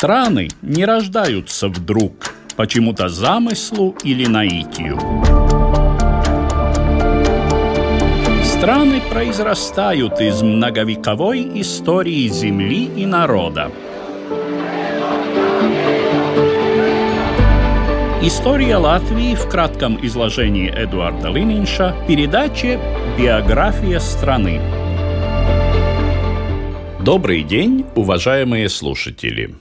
Страны не рождаются вдруг, почему-то замыслу или наитию. Страны произрастают из многовековой истории земли и народа. История Латвии в кратком изложении Эдуарда Лининша, передаче «Биография страны». Добрый день, уважаемые слушатели!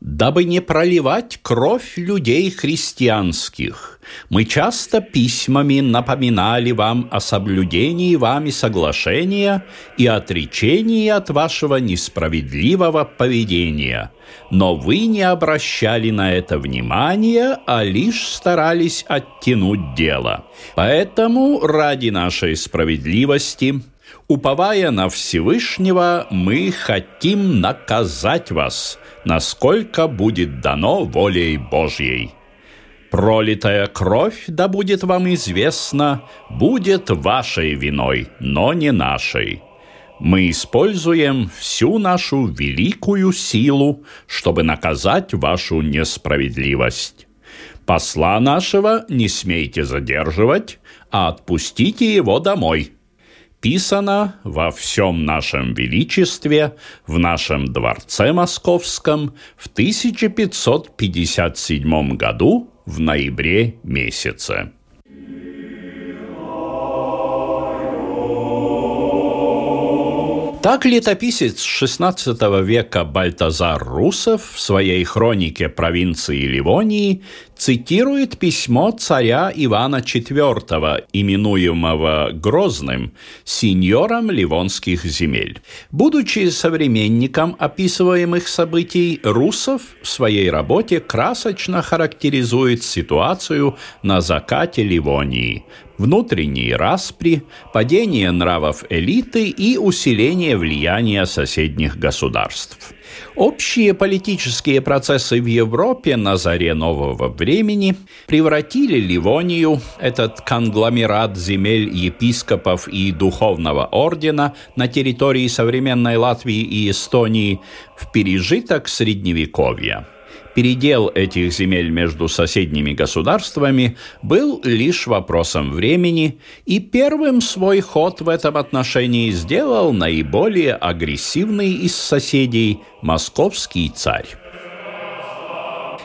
Дабы не проливать кровь людей христианских, мы часто письмами напоминали вам о соблюдении вами соглашения и отречении от вашего несправедливого поведения, но вы не обращали на это внимания, а лишь старались оттянуть дело. Поэтому ради нашей справедливости Уповая на Всевышнего, мы хотим наказать вас, насколько будет дано волей Божьей. Пролитая кровь, да будет вам известна, будет вашей виной, но не нашей. Мы используем всю нашу великую силу, чтобы наказать вашу несправедливость. Посла нашего не смейте задерживать, а отпустите его домой – писано во всем нашем величестве в нашем дворце московском в 1557 году в ноябре месяце. Так летописец XVI века Бальтазар Русов в своей хронике провинции Ливонии цитирует письмо царя Ивана IV, именуемого Грозным, сеньором ливонских земель. Будучи современником описываемых событий, Русов в своей работе красочно характеризует ситуацию на закате Ливонии, внутренние распри, падение нравов элиты и усиление влияния соседних государств. Общие политические процессы в Европе на заре нового времени превратили Ливонию, этот конгломерат земель епископов и духовного ордена на территории современной Латвии и Эстонии, в пережиток Средневековья – Передел этих земель между соседними государствами был лишь вопросом времени, и первым свой ход в этом отношении сделал наиболее агрессивный из соседей московский царь.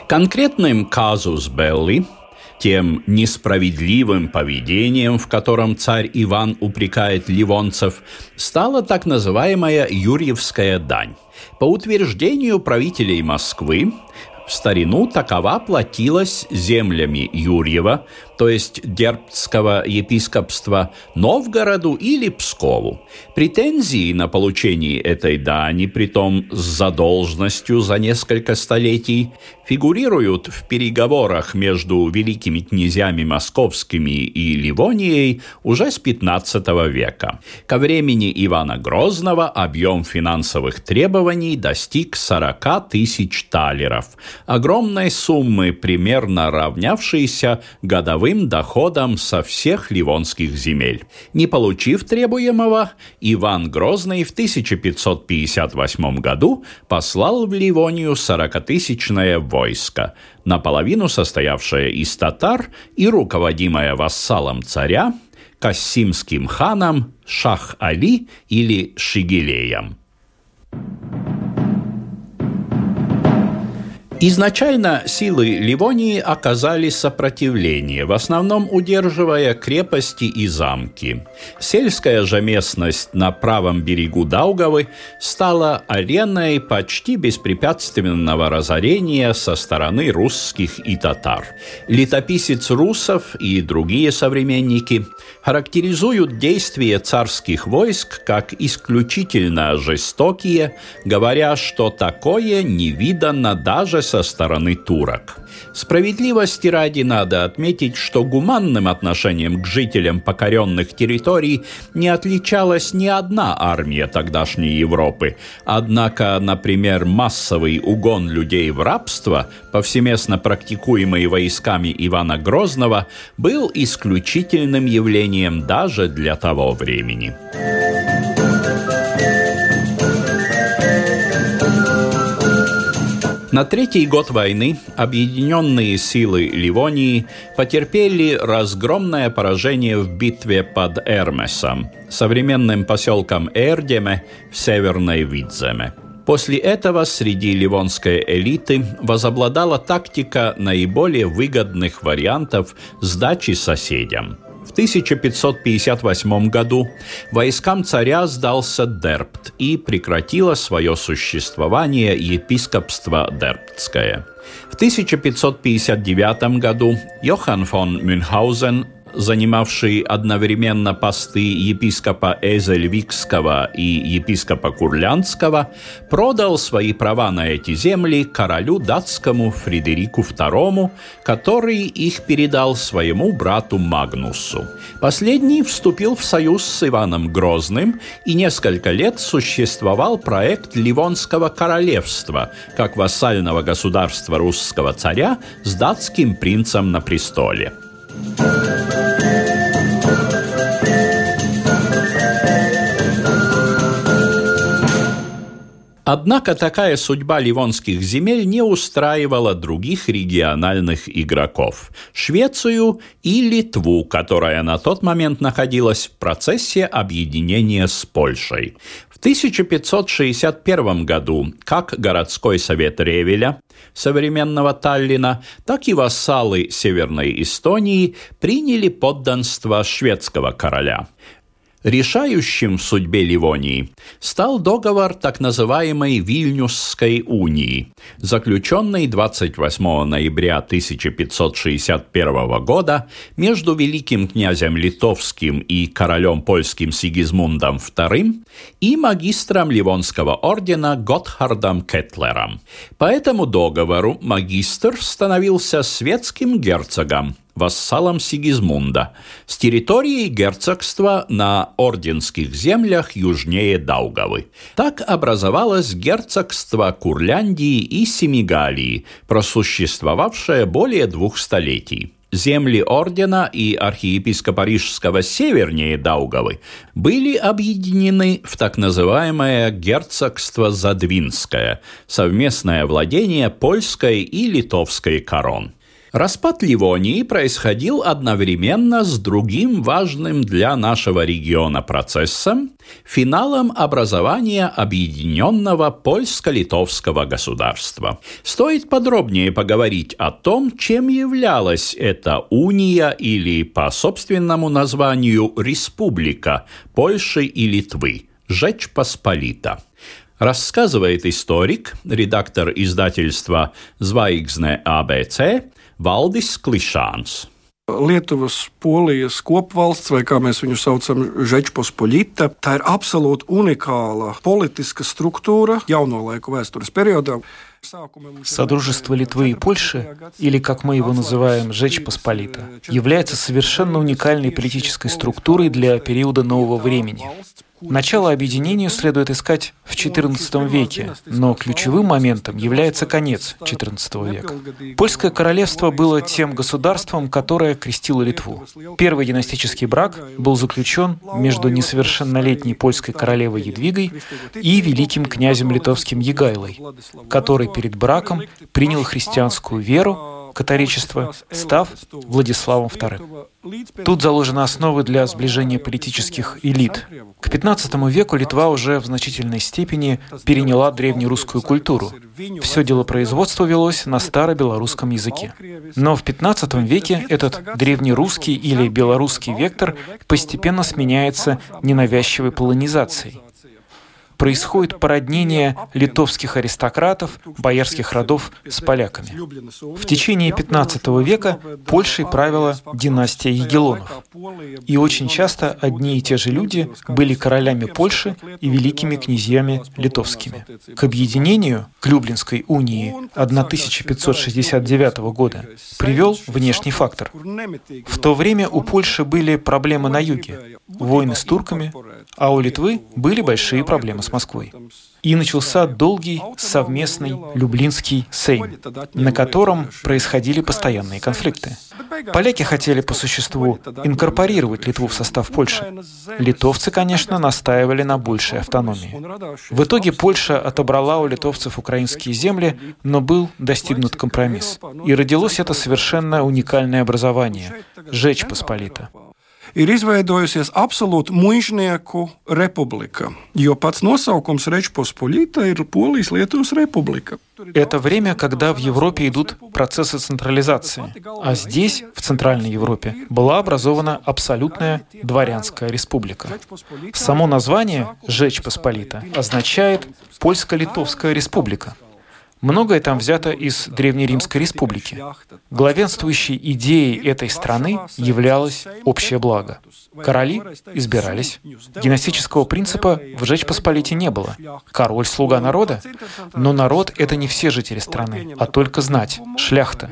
Конкретным казус Белли тем несправедливым поведением, в котором царь Иван упрекает ливонцев, стала так называемая Юрьевская дань. По утверждению правителей Москвы, в старину такова платилась землями Юрьева, то есть Дербцкого епископства, Новгороду или Пскову. Претензии на получение этой дани, притом с задолженностью за несколько столетий, фигурируют в переговорах между великими князьями московскими и Ливонией уже с XV века. Ко времени Ивана Грозного объем финансовых требований достиг 40 тысяч талеров, огромной суммы, примерно равнявшейся годовым годовым доходом со всех ливонских земель. Не получив требуемого, Иван Грозный в 1558 году послал в Ливонию 40-тысячное войско, наполовину состоявшее из татар и руководимое вассалом царя, Кассимским ханом Шах-Али или Шигелеем. Изначально силы Ливонии оказали сопротивление, в основном удерживая крепости и замки. Сельская же местность на правом берегу Даугавы стала ареной почти беспрепятственного разорения со стороны русских и татар. Летописец русов и другие современники характеризуют действия царских войск как исключительно жестокие, говоря, что такое не видано даже со стороны турок. Справедливости ради надо отметить, что гуманным отношением к жителям покоренных территорий не отличалась ни одна армия тогдашней Европы. Однако, например, массовый угон людей в рабство, повсеместно практикуемый войсками Ивана Грозного, был исключительным явлением даже для того времени. На третий год войны объединенные силы Ливонии потерпели разгромное поражение в битве под Эрмесом, современным поселком Эрдеме в Северной Видземе. После этого среди ливонской элиты возобладала тактика наиболее выгодных вариантов сдачи соседям – в 1558 году войскам царя сдался Дерпт и прекратило свое существование епископство Дерптское. В 1559 году Йохан фон Мюнхгаузен занимавший одновременно посты епископа Эзельвикского и епископа Курлянского, продал свои права на эти земли королю датскому Фредерику II, который их передал своему брату Магнусу. Последний вступил в союз с Иваном Грозным и несколько лет существовал проект Ливонского королевства, как вассального государства русского царя с датским принцем на престоле. Thank you. Однако такая судьба ливонских земель не устраивала других региональных игроков – Швецию и Литву, которая на тот момент находилась в процессе объединения с Польшей. В 1561 году как городской совет Ревеля, современного Таллина, так и вассалы Северной Эстонии приняли подданство шведского короля. Решающим в судьбе Ливонии стал договор так называемой Вильнюсской унии, заключенный 28 ноября 1561 года между великим князем Литовским и королем польским Сигизмундом II и магистром Ливонского ордена Готхардом Кетлером. По этому договору магистр становился светским герцогом – вассалом Сигизмунда, с территорией герцогства на орденских землях южнее Даугавы. Так образовалось герцогство Курляндии и Семигалии, просуществовавшее более двух столетий. Земли ордена и архиепископа Рижского севернее Даугавы были объединены в так называемое герцогство Задвинское, совместное владение польской и литовской корон. Распад Ливонии происходил одновременно с другим важным для нашего региона процессом – финалом образования объединенного польско-литовского государства. Стоит подробнее поговорить о том, чем являлась эта уния или, по собственному названию, республика Польши и Литвы – Жечь Посполита рассказывает историк, редактор издательства «Звайгзне АБЦ» Valdis Klišāns. Lietuvas, Polijas kopvalsts, vai kā mēs viņu saucam, Žečpospoļita, tā ir absolūti unikāla politiska struktūra jauno laiku vēstures periodā. Содружество Литвы и Польши, или, как мы его называем, Жечь Посполита, является совершенно уникальной политической структурой для периода нового времени. Начало объединению следует искать в XIV веке, но ключевым моментом является конец XIV века. Польское королевство было тем государством, которое крестило Литву. Первый династический брак был заключен между несовершеннолетней польской королевой Едвигой и великим князем литовским Егайлой, который перед браком принял христианскую веру католичества, став Владиславом II. Тут заложены основы для сближения политических элит. К XV веку Литва уже в значительной степени переняла древнерусскую культуру. Все дело производства велось на старобелорусском языке. Но в XV веке этот древнерусский или белорусский вектор постепенно сменяется ненавязчивой полонизацией происходит породнение литовских аристократов, боярских родов с поляками. В течение XV века Польшей правила династия Егелонов. И очень часто одни и те же люди были королями Польши и великими князьями литовскими. К объединению, к Люблинской унии 1569 года привел внешний фактор. В то время у Польши были проблемы на юге. Войны с турками, а у Литвы были большие проблемы с Москвой. И начался долгий совместный Люблинский сейм, на котором происходили постоянные конфликты. Поляки хотели по существу инкорпорировать Литву в состав Польши. Литовцы, конечно, настаивали на большей автономии. В итоге Польша отобрала у литовцев украинские земли, но был достигнут компромисс. И родилось это совершенно уникальное образование – Жечь Посполита ir izveidojusies absolūta mužnieku republika, jo pats nosaukums Rečpospolita ir Polijas-Lietuvas republika. Это время, когда в Европе идут процессы централизации, а здесь, в Центральной Европе, была образована абсолютная дворянская республика. Само название «Жечь Посполита» означает «Польско-Литовская республика». Многое там взято из Древнеримской республики. Главенствующей идеей этой страны являлось общее благо. Короли избирались. Династического принципа в Жечь Посполите не было. Король — слуга народа. Но народ — это не все жители страны, а только знать, шляхта.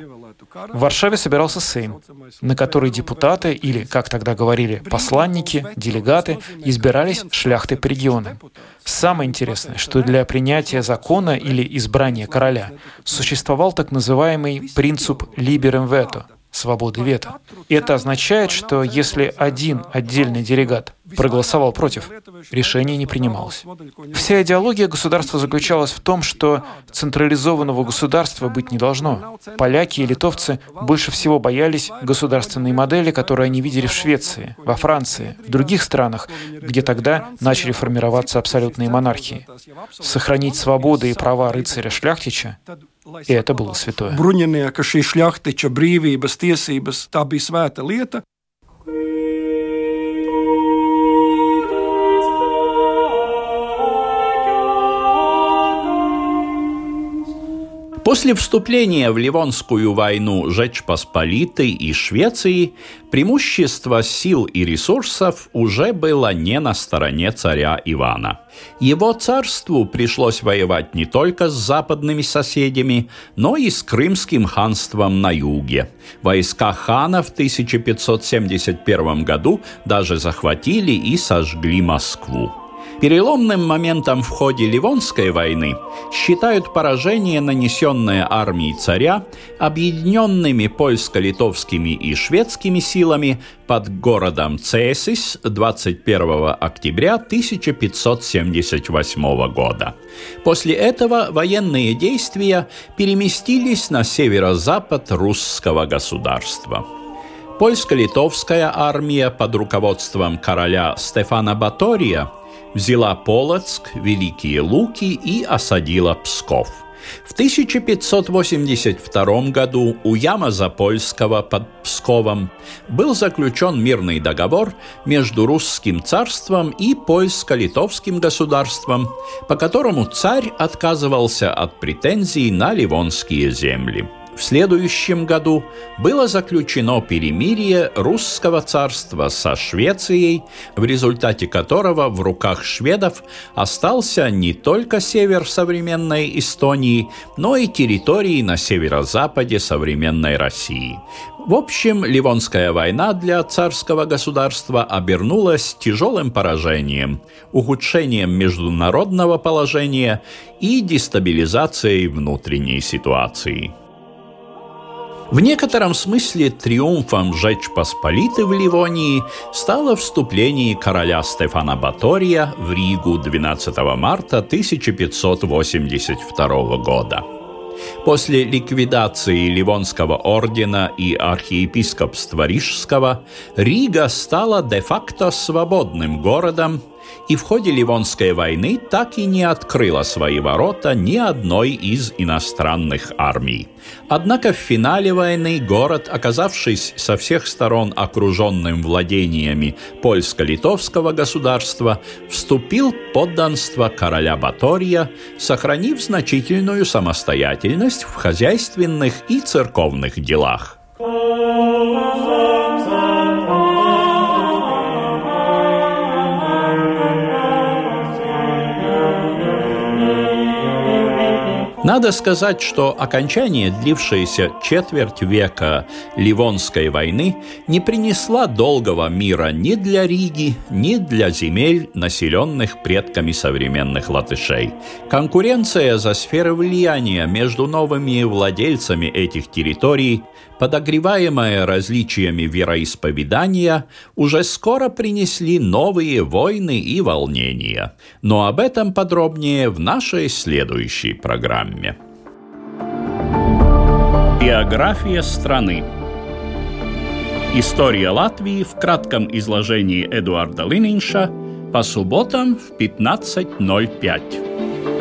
В Варшаве собирался Сейм, на который депутаты или, как тогда говорили, посланники, делегаты избирались шляхтой по регионам. Самое интересное, что для принятия закона или избрания короля существовал так называемый принцип «liberum veto», свободы вето. Это означает, что если один отдельный делегат проголосовал против, решение не принималось. Вся идеология государства заключалась в том, что централизованного государства быть не должно. Поляки и литовцы больше всего боялись государственной модели, которую они видели в Швеции, во Франции, в других странах, где тогда начали формироваться абсолютные монархии. Сохранить свободы и права рыцаря-шляхтича Tie ir tabulas vietoja. Bruņinieka šī šļachtiča brīvības, tiesības, tā bija svēta lieta, После вступления в Ливонскую войну Жечь Посполитой и Швеции преимущество сил и ресурсов уже было не на стороне царя Ивана. Его царству пришлось воевать не только с западными соседями, но и с Крымским ханством на юге. Войска хана в 1571 году даже захватили и сожгли Москву. Переломным моментом в ходе Ливонской войны считают поражение, нанесенное армией царя, объединенными польско-литовскими и шведскими силами под городом Цесис 21 октября 1578 года. После этого военные действия переместились на северо-запад русского государства. Польско-литовская армия под руководством короля Стефана Батория – взяла Полоцк, Великие Луки и осадила Псков. В 1582 году у Яма Запольского под Псковом был заключен мирный договор между русским царством и польско-литовским государством, по которому царь отказывался от претензий на ливонские земли. В следующем году было заключено перемирие русского царства со Швецией, в результате которого в руках шведов остался не только север современной Эстонии, но и территории на северо-западе современной России. В общем, Ливонская война для царского государства обернулась тяжелым поражением, ухудшением международного положения и дестабилизацией внутренней ситуации. В некотором смысле триумфом Жечь Посполиты в Ливонии стало вступление короля Стефана Батория в Ригу 12 марта 1582 года. После ликвидации Ливонского ордена и архиепископства Рижского Рига стала де-факто свободным городом и в ходе Ливонской войны так и не открыла свои ворота ни одной из иностранных армий. Однако в финале войны город, оказавшись со всех сторон окруженным владениями польско-литовского государства, вступил подданство короля Батория, сохранив значительную самостоятельность в хозяйственных и церковных делах. Надо сказать, что окончание длившейся четверть века Ливонской войны не принесла долгого мира ни для Риги, ни для земель, населенных предками современных латышей. Конкуренция за сферы влияния между новыми владельцами этих территорий подогреваемая различиями вероисповедания, уже скоро принесли новые войны и волнения. Но об этом подробнее в нашей следующей программе. Биография страны История Латвии в кратком изложении Эдуарда Лининша по субботам в 15.05.